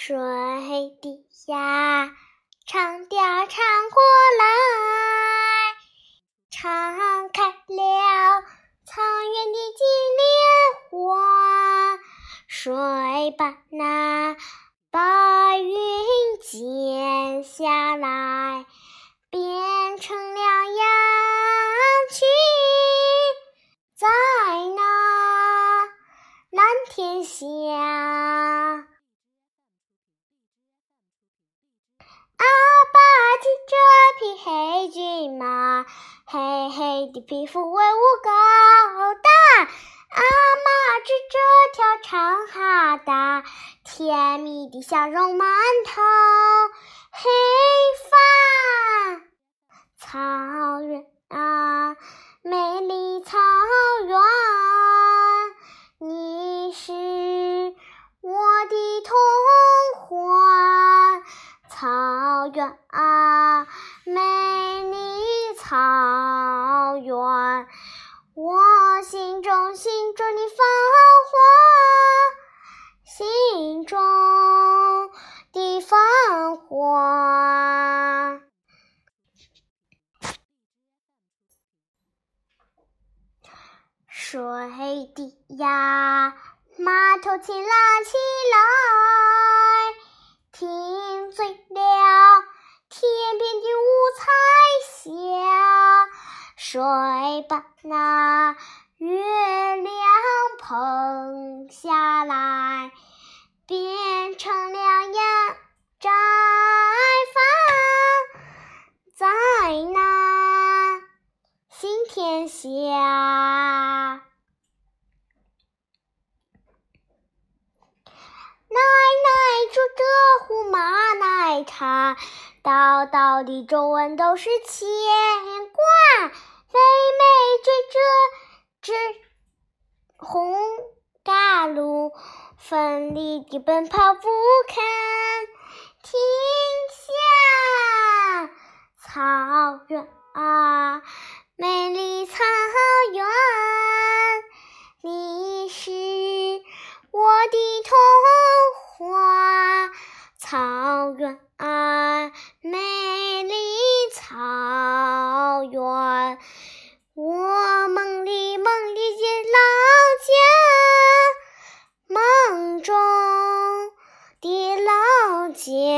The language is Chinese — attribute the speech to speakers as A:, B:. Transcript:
A: 水底下，长调唱过来，唱开了草原的金莲花。谁把那白云剪下来，变成了羊群，在那蓝天下。阿爸骑着匹黑骏马，黑黑的皮肤威武高大。阿妈指着条长哈达，甜蜜的笑容满头。黑发草原啊。美丽草原，我心中心中的繁华，心中的繁华。水底呀，码头琴拉起来，听谁把那月亮捧下来，变成了羊摘饭，在那新天下。奶奶煮的胡麻奶茶。道道的皱纹都是牵挂，妹妹追着只红大鹿，奋力地奔跑不肯停下。草原啊，美丽草原，你是我的童话。草原啊，美丽草远，我梦里梦里见老家，梦中的老家。